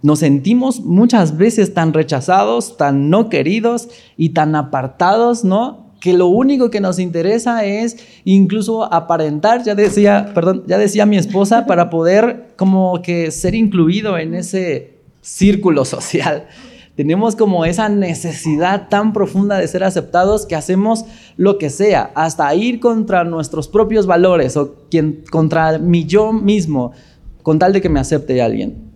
nos sentimos muchas veces tan rechazados, tan no queridos y tan apartados, ¿no? Que lo único que nos interesa es incluso aparentar, ya decía, perdón, ya decía mi esposa, *laughs* para poder como que ser incluido en ese círculo social. Tenemos como esa necesidad tan profunda de ser aceptados que hacemos lo que sea, hasta ir contra nuestros propios valores o quien, contra mi yo mismo, con tal de que me acepte alguien.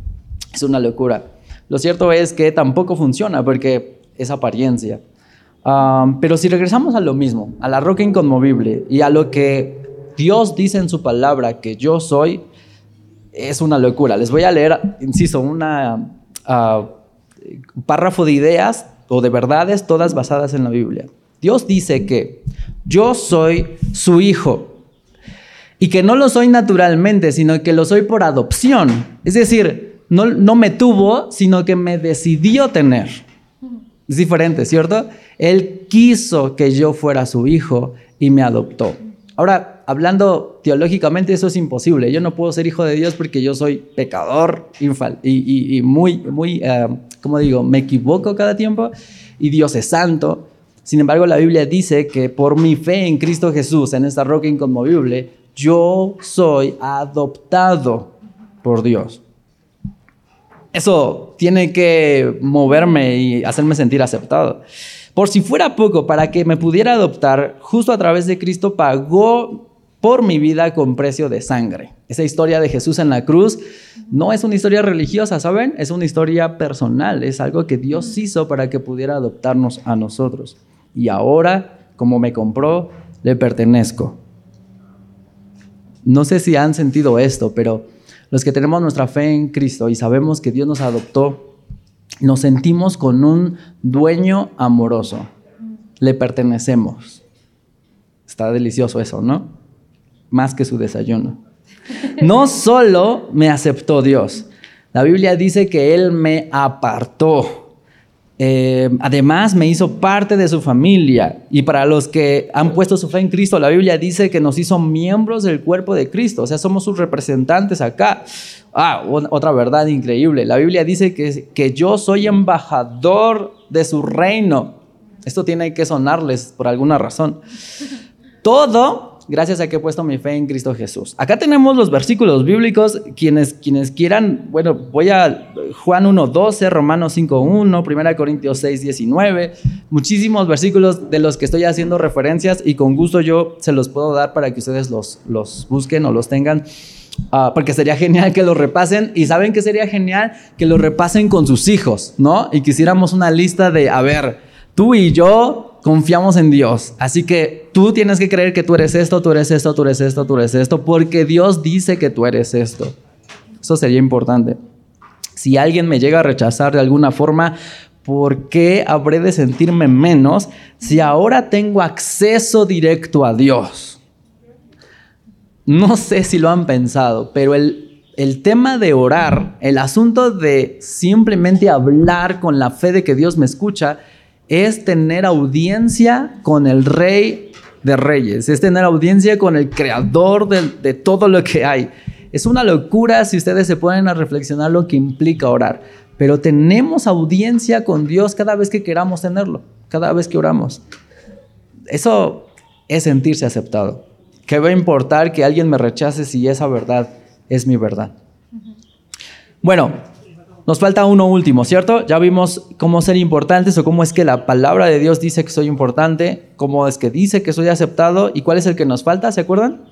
Es una locura. Lo cierto es que tampoco funciona porque es apariencia pero si regresamos a lo mismo, a la roca inconmovible y a lo que Dios dice en su palabra que yo soy, es una locura. Les voy a leer, insisto, un uh, párrafo de ideas o de verdades todas basadas en la Biblia. Dios dice que yo soy su hijo y que no lo soy naturalmente, sino que lo soy por adopción. Es decir, no, no me tuvo, sino que me decidió tener. Es diferente, ¿cierto? Él quiso que yo fuera su hijo y me adoptó. Ahora, hablando teológicamente, eso es imposible. Yo no puedo ser hijo de Dios porque yo soy pecador y, y, muy, muy, eh, como digo, me equivoco cada tiempo y Dios es santo. Sin embargo, la Biblia dice que por mi fe en Cristo Jesús, en esta roca inconmovible, yo soy adoptado por Dios. Eso tiene que moverme y hacerme sentir aceptado. Por si fuera poco, para que me pudiera adoptar, justo a través de Cristo pagó por mi vida con precio de sangre. Esa historia de Jesús en la cruz no es una historia religiosa, ¿saben? Es una historia personal, es algo que Dios hizo para que pudiera adoptarnos a nosotros. Y ahora, como me compró, le pertenezco. No sé si han sentido esto, pero los que tenemos nuestra fe en Cristo y sabemos que Dios nos adoptó, nos sentimos con un dueño amoroso. Le pertenecemos. Está delicioso eso, ¿no? Más que su desayuno. No solo me aceptó Dios, la Biblia dice que Él me apartó. Eh, además, me hizo parte de su familia. Y para los que han puesto su fe en Cristo, la Biblia dice que nos hizo miembros del cuerpo de Cristo. O sea, somos sus representantes acá. Ah, otra verdad increíble. La Biblia dice que, que yo soy embajador de su reino. Esto tiene que sonarles por alguna razón. Todo gracias a que he puesto mi fe en Cristo Jesús. Acá tenemos los versículos bíblicos, quienes, quienes quieran, bueno, voy a Juan 1.12, Romanos 5.1, 1 Corintios 6.19, muchísimos versículos de los que estoy haciendo referencias y con gusto yo se los puedo dar para que ustedes los, los busquen o los tengan. Ah, porque sería *laughs* genial que los repasen y saben que sería genial que los repasen con sus hijos, ¿no? Y quisiéramos una lista de, a ver, tú y yo confiamos en Dios. Así que tú tienes que creer que tú eres esto, tú eres esto, tú eres esto, tú eres esto, porque Dios dice que tú eres esto. Eso sería importante. Si alguien me llega a rechazar de alguna forma, ¿por qué habré de sentirme menos si ahora tengo acceso directo a Dios? No sé si lo han pensado, pero el, el tema de orar, el asunto de simplemente hablar con la fe de que Dios me escucha, es tener audiencia con el rey de reyes, es tener audiencia con el creador de, todo lo que hay. Es una locura si ustedes se ponen a reflexionar lo que implica orar, pero tenemos audiencia con Dios cada vez que queramos tenerlo, cada vez que oramos. Eso es sentirse aceptado. ¿Qué va a importar que alguien me rechace si esa verdad es mi verdad? Bueno, nos falta uno último, ¿cierto? Ya vimos cómo ser importantes o cómo es que la palabra de Dios dice que soy importante, cómo es que dice que soy aceptado y cuál es el que nos falta, ¿se acuerdan?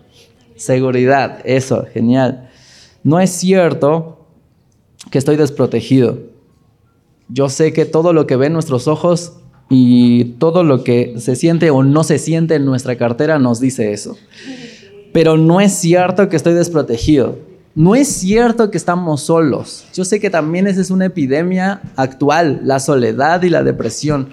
Seguridad, eso, genial. No es cierto que estoy desprotegido. Yo sé que todo lo que ven nuestros ojos y todo lo que se siente o no se siente en nuestra cartera nos dice eso. Pero no es cierto que estoy desprotegido. No es cierto que estamos solos. Yo sé que también esa es una epidemia actual, la soledad y la depresión.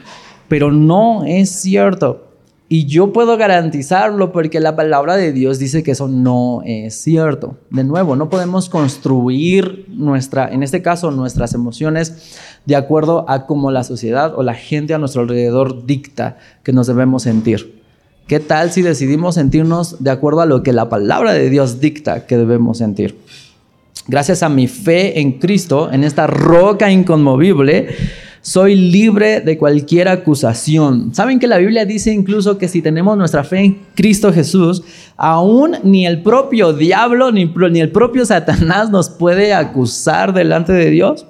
Pero no es cierto. Y yo puedo garantizarlo porque la palabra de Dios dice que eso no es cierto. De nuevo, no podemos construir nuestra, en este caso, nuestras emociones de acuerdo a cómo la sociedad o la gente a nuestro alrededor dicta que nos debemos sentir. ¿Qué tal si decidimos sentirnos de acuerdo a lo que la palabra de Dios dicta que debemos sentir? Gracias a mi fe en Cristo, en esta roca inconmovible, soy libre de cualquier acusación. ¿Saben que la Biblia dice incluso que si tenemos nuestra fe en Cristo Jesús, aún ni el propio diablo ni, ni el propio Satanás nos puede acusar delante de Dios?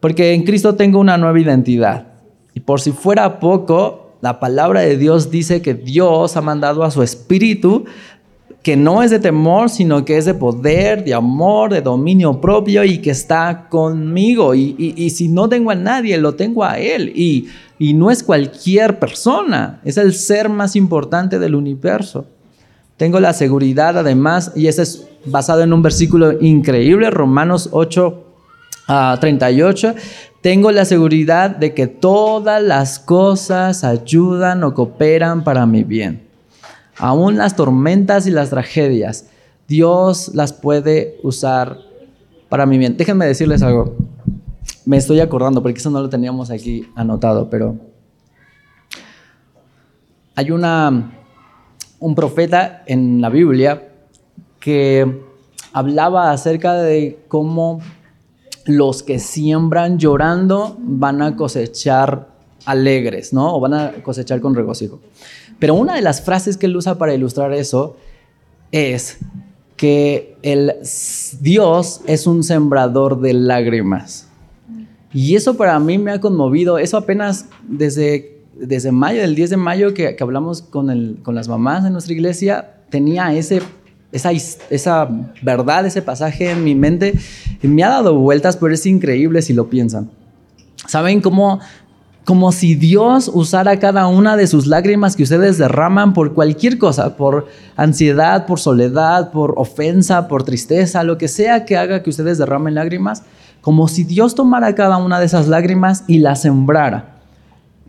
Porque en Cristo tengo una nueva identidad. Y por si fuera poco, la palabra de Dios dice que Dios ha mandado a su espíritu que no es de temor, sino que es de poder, de amor, de dominio propio y que está conmigo. Y, si no tengo a nadie, lo tengo a Él. Y, y no es cualquier persona, es el ser más importante del universo. Tengo la seguridad además, y ese es basado en un versículo increíble, Romanos 8, 38. Ah, tengo la seguridad de que todas las cosas ayudan o cooperan para mi bien Aún las tormentas y las tragedias, Dios las puede usar para mi bien. Déjenme decirles algo. Me estoy acordando, porque eso no lo teníamos aquí anotado, pero hay una, un profeta en la Biblia que hablaba acerca de cómo los que siembran llorando van a cosechar alegres, ¿no? O van a cosechar con regocijo. Pero una de las frases que él usa para ilustrar eso es que el Dios es un sembrador de lágrimas. Y eso para mí me ha conmovido. Eso apenas desde, desde mayo, del 10 de mayo que, que hablamos con, el, con las mamás de nuestra iglesia, tenía ese, esa, esa verdad, ese pasaje en mi mente. Me ha dado vueltas, pero es increíble si lo piensan. ¿Saben cómo como si Dios usara cada una de sus lágrimas que ustedes derraman por cualquier cosa, por ansiedad, por soledad, por ofensa, por tristeza, lo que sea que haga que ustedes derramen lágrimas, como si Dios tomara cada una de esas lágrimas y las sembrara,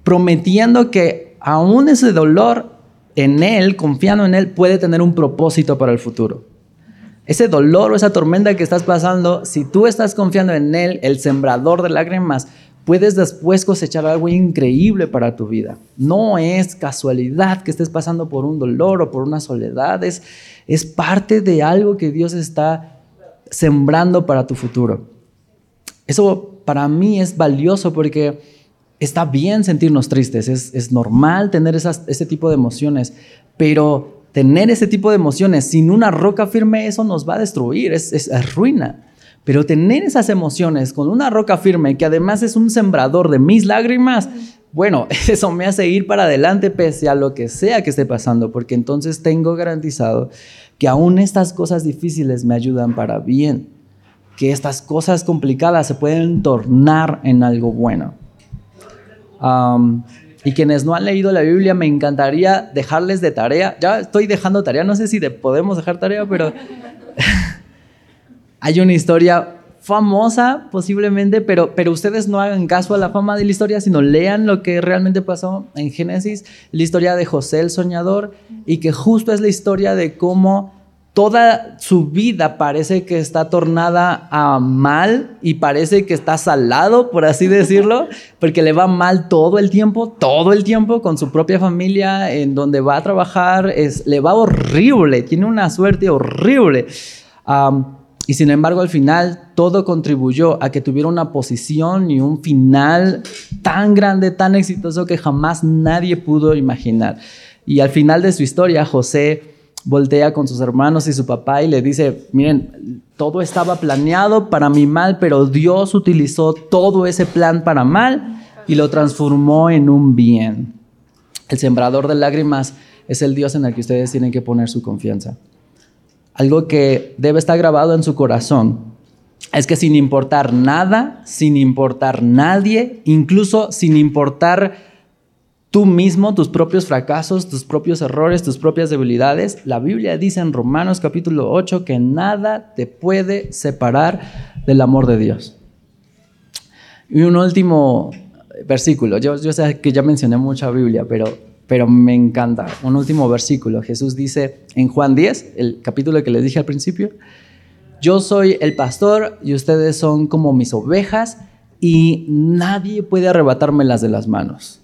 prometiendo que aún ese dolor en Él, confiando en Él, puede tener un propósito para el futuro. Ese dolor o esa tormenta que estás pasando, si tú estás confiando en Él, el sembrador de lágrimas, puedes después cosechar algo increíble para tu vida. No es casualidad que estés pasando por un dolor o por una soledad, es, es parte de algo que Dios está sembrando para tu futuro. Eso para mí es valioso porque está bien sentirnos tristes, es, normal tener esas, ese tipo de emociones, pero tener ese tipo de emociones sin una roca firme, eso nos va a destruir, es, es ruina. Pero tener esas emociones con una roca firme que además es un sembrador de mis lágrimas, bueno, *laughs* eso me hace ir para adelante pese a lo que sea que esté pasando, porque entonces tengo garantizado que aún estas cosas difíciles me ayudan para bien, que estas cosas complicadas se pueden tornar en algo bueno. Y quienes no han leído la Biblia, me encantaría dejarles de tarea. Ya estoy dejando tarea, no sé si podemos dejar tarea, pero *laughs* hay una historia famosa posiblemente, pero, pero ustedes no hagan caso a la fama de la historia, sino lean lo que realmente pasó en Génesis, la historia de José el soñador, y que justo es la historia de cómo toda su vida parece que está tornada a mal y parece que está salado, por así *laughs* decirlo, porque le va mal todo el tiempo, todo el tiempo con su propia familia, en donde va a trabajar, es, le va horrible, tiene una suerte horrible. Y sin embargo, al final todo contribuyó a que tuviera una posición y un final tan grande, tan exitoso que jamás nadie pudo imaginar. Y al final de su historia, José voltea con sus hermanos y su papá y le dice, miren, todo estaba planeado para mi mal, pero Dios utilizó todo ese plan para mal y lo transformó en un bien. El sembrador de lágrimas es el Dios en el que ustedes tienen que poner su confianza. Algo que debe estar grabado en su corazón es que sin importar nada, sin importar nadie, incluso sin importar tú mismo, tus propios fracasos, tus propios errores, tus propias debilidades, la Biblia dice en Romanos capítulo 8 que nada te puede separar del amor de Dios. Y un último versículo, yo, sé que ya mencioné mucha Biblia, pero, pero me encanta. Un último versículo, Jesús dice en Juan 10, el capítulo que les dije al principio, yo soy el pastor y ustedes son como mis ovejas y nadie puede arrebatármelas de las manos.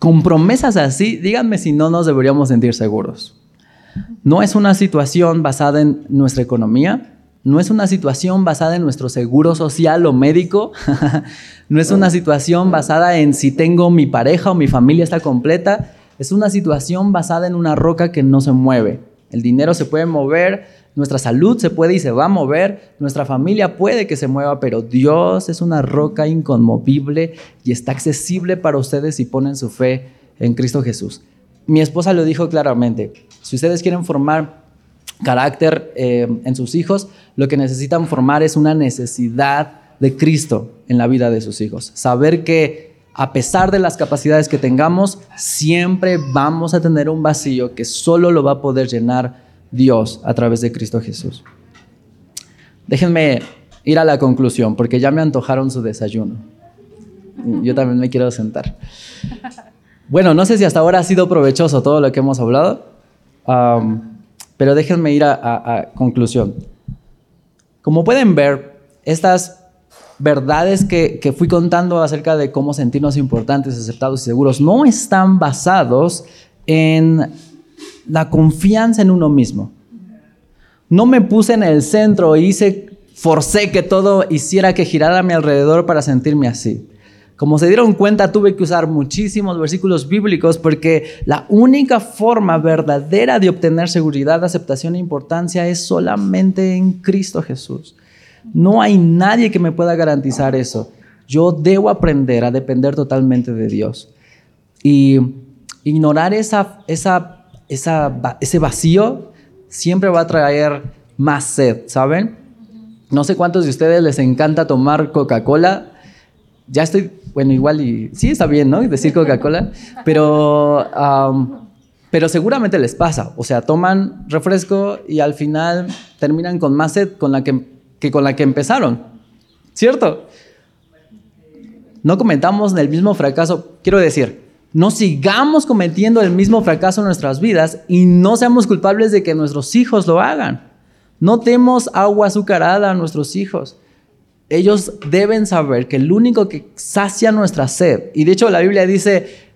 Con promesas así, díganme si no nos deberíamos sentir seguros. No es una situación basada en nuestra economía, no es una situación basada en nuestro seguro social o médico, *laughs* no es una situación basada en si tengo mi pareja o mi familia está completa, es una situación basada en una roca que no se mueve. El dinero se puede mover, nuestra salud se puede y se va a mover, nuestra familia puede que se mueva, pero Dios es una roca inconmovible y está accesible para ustedes si ponen su fe en Cristo Jesús. Mi esposa lo dijo claramente, si ustedes quieren formar carácter eh, en sus hijos, lo que necesitan formar es una necesidad de Cristo en la vida de sus hijos. Saber que a pesar de las capacidades que tengamos, siempre vamos a tener un vacío que solo lo va a poder llenar Dios a través de Cristo Jesús. Déjenme ir a la conclusión, porque ya me antojaron su desayuno. Yo también me quiero sentar. Bueno, no sé si hasta ahora ha sido provechoso todo lo que hemos hablado, pero déjenme ir a, conclusión. Como pueden ver, estas verdades que, que, fui contando acerca de cómo sentirnos importantes, aceptados y seguros no están basados en la confianza en uno mismo. No me puse en el centro e hice, forcé que todo hiciera que girara a mi alrededor para sentirme así. Como se dieron cuenta, tuve que usar muchísimos versículos bíblicos porque la única forma verdadera de obtener seguridad, aceptación e importancia es solamente en Cristo Jesús. No hay nadie que me pueda garantizar eso. Yo debo aprender a depender totalmente de Dios. Y ignorar esa, esa ese vacío siempre va a traer más sed, ¿saben? No sé cuántos de ustedes les encanta tomar Coca-Cola. Ya estoy, bueno, igual y sí está bien, ¿no? Decir Coca-Cola, *laughs* pero, pero seguramente les pasa. O sea, toman refresco y al final terminan con más sed con la que, que con la que empezaron, ¿cierto? No comentamos el mismo fracaso. Quiero decir, no sigamos cometiendo el mismo fracaso en nuestras vidas y no seamos culpables de que nuestros hijos lo hagan. No demos agua azucarada a nuestros hijos. Ellos deben saber que el único que sacia nuestra sed, y de hecho la Biblia dice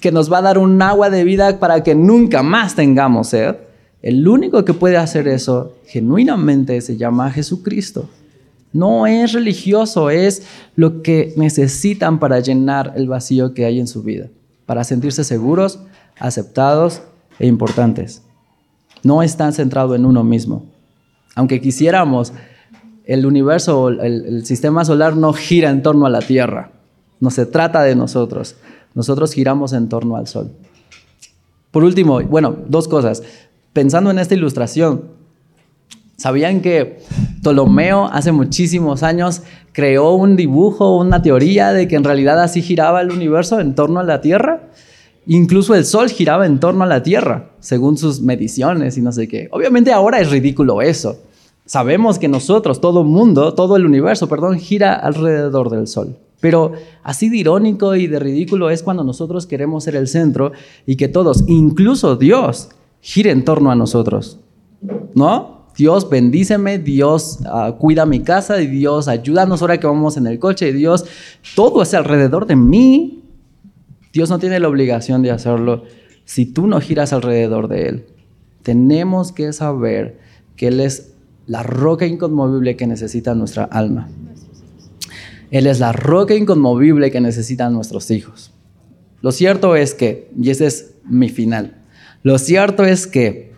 que nos va a dar un agua de vida para que nunca más tengamos sed, el único que puede hacer eso genuinamente se llama Jesucristo. No es religioso, es lo que necesitan para llenar el vacío que hay en su vida para sentirse seguros, aceptados e importantes. No están centrados en uno mismo. Aunque quisiéramos, el universo, el, el sistema solar no gira en torno a la Tierra. No se trata de nosotros. Nosotros giramos en torno al Sol. Por último, bueno, dos cosas. Pensando en esta ilustración, ¿sabían que Ptolomeo hace muchísimos años creó un dibujo, una teoría de que en realidad así giraba el universo en torno a la Tierra. Incluso el Sol giraba en torno a la Tierra, según sus mediciones y no sé qué. Obviamente ahora es ridículo eso. Sabemos que nosotros, todo el mundo, todo el universo, perdón, gira alrededor del Sol. Pero así de irónico y de ridículo es cuando nosotros queremos ser el centro y que todos, incluso Dios, gire en torno a nosotros. ¿No? Dios bendíceme, Dios uh, cuida mi casa, y Dios ayúdanos ahora que vamos en el coche, y Dios, todo es alrededor de mí. Dios no tiene la obligación de hacerlo si tú no giras alrededor de Él. Tenemos que saber que Él es la roca inconmovible que necesita nuestra alma. Él es la roca inconmovible que necesitan nuestros hijos. Lo cierto es que, y ese es mi final, lo cierto es que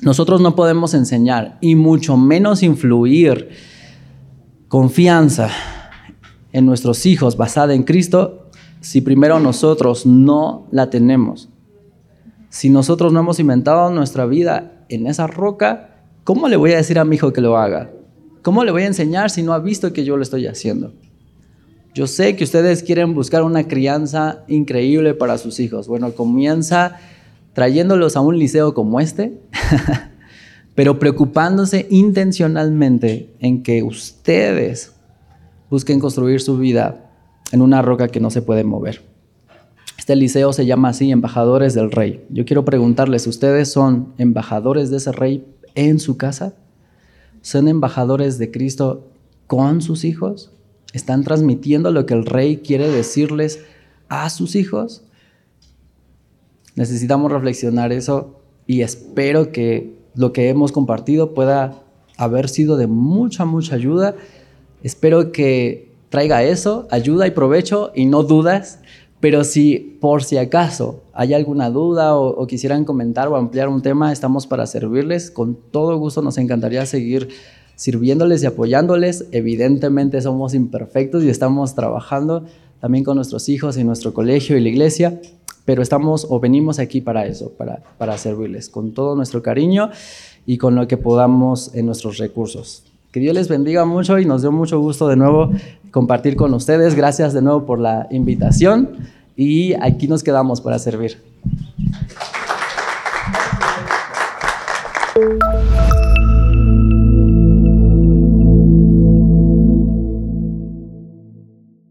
nosotros no podemos enseñar y mucho menos influir confianza en nuestros hijos basada en Cristo si primero nosotros no la tenemos. Si nosotros no hemos inventado nuestra vida en esa roca, ¿cómo le voy a decir a mi hijo que lo haga? ¿Cómo le voy a enseñar si no ha visto que yo lo estoy haciendo? Yo sé que ustedes quieren buscar una crianza increíble para sus hijos. Bueno, comienza trayéndolos a un liceo como este, *laughs* pero preocupándose intencionalmente en que ustedes busquen construir su vida en una roca que no se puede mover. Este liceo se llama así, Embajadores del Rey. Yo quiero preguntarles, ¿ustedes son embajadores de ese rey en su casa? ¿Son embajadores de Cristo con sus hijos? ¿Están transmitiendo lo que el rey quiere decirles a sus hijos? Necesitamos reflexionar eso y espero que lo que hemos compartido pueda haber sido de mucha, mucha ayuda. Espero que traiga eso, ayuda y provecho y no dudas. Pero si por si acaso hay alguna duda o, o, quisieran comentar o ampliar un tema, estamos para servirles. Con todo gusto nos encantaría seguir sirviéndoles y apoyándoles. Evidentemente somos imperfectos y estamos trabajando también con nuestros hijos y nuestro colegio y la iglesia, pero estamos o venimos aquí para eso, para, para servirles con todo nuestro cariño y con lo que podamos en nuestros recursos. Que Dios les bendiga mucho y nos dio mucho gusto de nuevo compartir con ustedes. Gracias de nuevo por la invitación y aquí nos quedamos para servir.